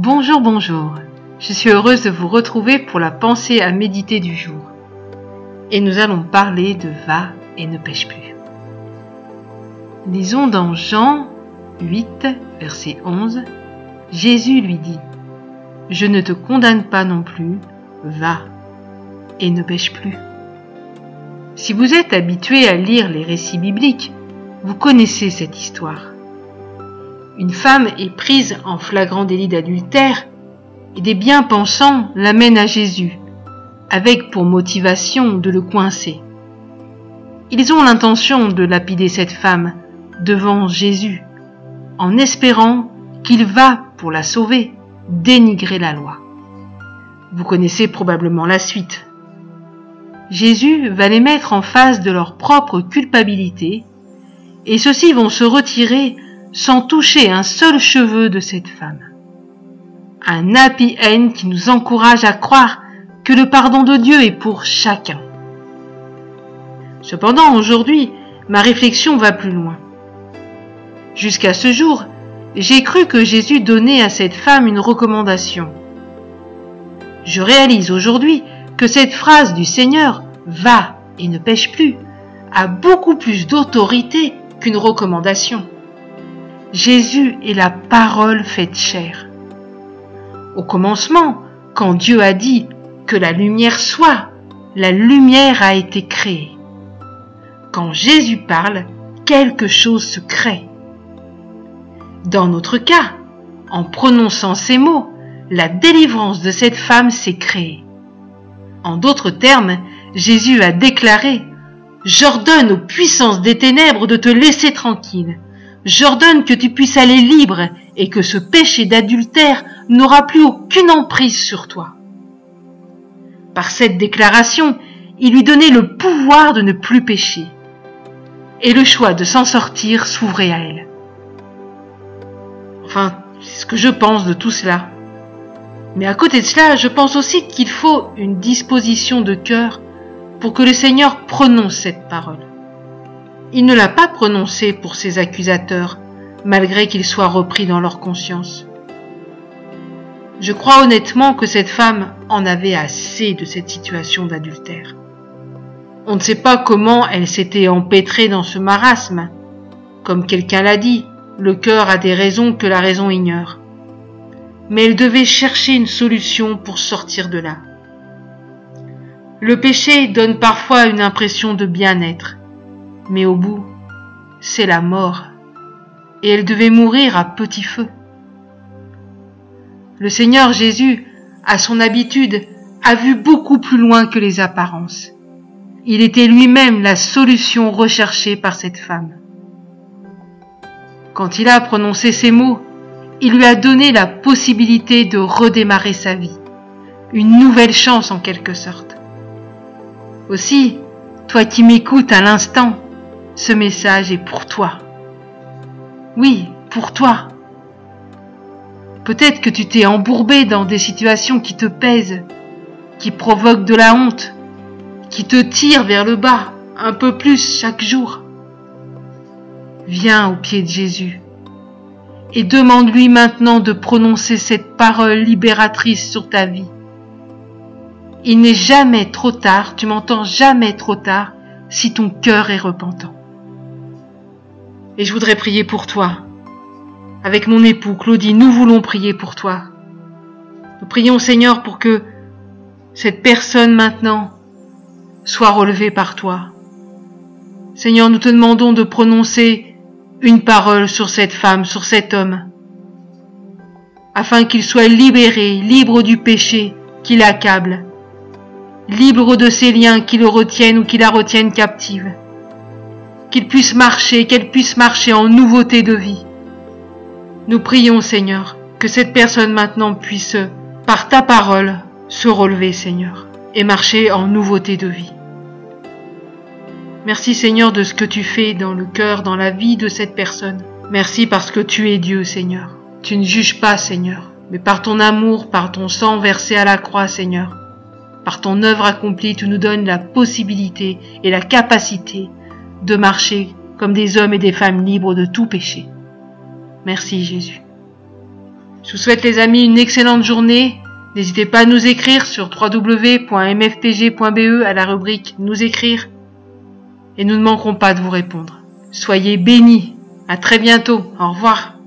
Bonjour, bonjour. Je suis heureuse de vous retrouver pour la pensée à méditer du jour. Et nous allons parler de va et ne pêche plus. Lisons dans Jean 8, verset 11. Jésus lui dit, Je ne te condamne pas non plus, va et ne pêche plus. Si vous êtes habitué à lire les récits bibliques, vous connaissez cette histoire. Une femme est prise en flagrant délit d'adultère et des bien-pensants l'amènent à Jésus, avec pour motivation de le coincer. Ils ont l'intention de lapider cette femme devant Jésus, en espérant qu'il va, pour la sauver, dénigrer la loi. Vous connaissez probablement la suite. Jésus va les mettre en face de leur propre culpabilité, et ceux-ci vont se retirer sans toucher un seul cheveu de cette femme. Un happy end qui nous encourage à croire que le pardon de Dieu est pour chacun. Cependant, aujourd'hui, ma réflexion va plus loin. Jusqu'à ce jour, j'ai cru que Jésus donnait à cette femme une recommandation. Je réalise aujourd'hui que cette phrase du Seigneur, va et ne pêche plus, a beaucoup plus d'autorité qu'une recommandation. Jésus est la parole faite chair. Au commencement, quand Dieu a dit que la lumière soit, la lumière a été créée. Quand Jésus parle, quelque chose se crée. Dans notre cas, en prononçant ces mots, la délivrance de cette femme s'est créée. En d'autres termes, Jésus a déclaré J'ordonne aux puissances des ténèbres de te laisser tranquille J'ordonne que tu puisses aller libre et que ce péché d'adultère n'aura plus aucune emprise sur toi. Par cette déclaration, il lui donnait le pouvoir de ne plus pécher. Et le choix de s'en sortir s'ouvrait à elle. Enfin, c'est ce que je pense de tout cela. Mais à côté de cela, je pense aussi qu'il faut une disposition de cœur pour que le Seigneur prononce cette parole. Il ne l'a pas prononcé pour ses accusateurs, malgré qu'il soit repris dans leur conscience. Je crois honnêtement que cette femme en avait assez de cette situation d'adultère. On ne sait pas comment elle s'était empêtrée dans ce marasme. Comme quelqu'un l'a dit, le cœur a des raisons que la raison ignore. Mais elle devait chercher une solution pour sortir de là. Le péché donne parfois une impression de bien-être, mais au bout, c'est la mort, et elle devait mourir à petit feu. Le Seigneur Jésus, à son habitude, a vu beaucoup plus loin que les apparences. Il était lui-même la solution recherchée par cette femme. Quand il a prononcé ces mots, il lui a donné la possibilité de redémarrer sa vie, une nouvelle chance en quelque sorte. Aussi, toi qui m'écoutes à l'instant, ce message est pour toi. Oui, pour toi. Peut-être que tu t'es embourbé dans des situations qui te pèsent, qui provoquent de la honte, qui te tirent vers le bas un peu plus chaque jour. Viens au pied de Jésus et demande-lui maintenant de prononcer cette parole libératrice sur ta vie. Il n'est jamais trop tard, tu m'entends jamais trop tard, si ton cœur est repentant. Et je voudrais prier pour toi. Avec mon époux, Claudie, nous voulons prier pour toi. Nous prions Seigneur pour que cette personne maintenant soit relevée par toi. Seigneur, nous te demandons de prononcer une parole sur cette femme, sur cet homme, afin qu'il soit libéré, libre du péché qui l'accable, libre de ces liens qui le retiennent ou qui la retiennent captive qu'il puisse marcher, qu'elle puisse marcher en nouveauté de vie. Nous prions, Seigneur, que cette personne maintenant puisse, par ta parole, se relever, Seigneur, et marcher en nouveauté de vie. Merci, Seigneur, de ce que tu fais dans le cœur, dans la vie de cette personne. Merci parce que tu es Dieu, Seigneur. Tu ne juges pas, Seigneur, mais par ton amour, par ton sang versé à la croix, Seigneur, par ton œuvre accomplie, tu nous donnes la possibilité et la capacité de marcher comme des hommes et des femmes libres de tout péché. Merci Jésus. Je vous souhaite les amis une excellente journée. N'hésitez pas à nous écrire sur www.mfpg.be à la rubrique Nous écrire et nous ne manquerons pas de vous répondre. Soyez bénis. À très bientôt. Au revoir.